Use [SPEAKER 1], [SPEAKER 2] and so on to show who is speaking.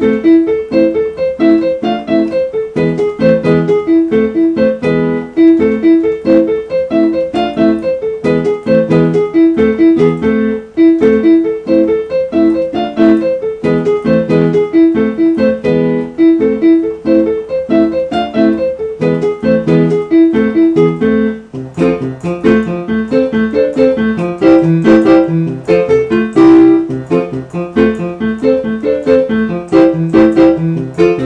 [SPEAKER 1] Música Thank you.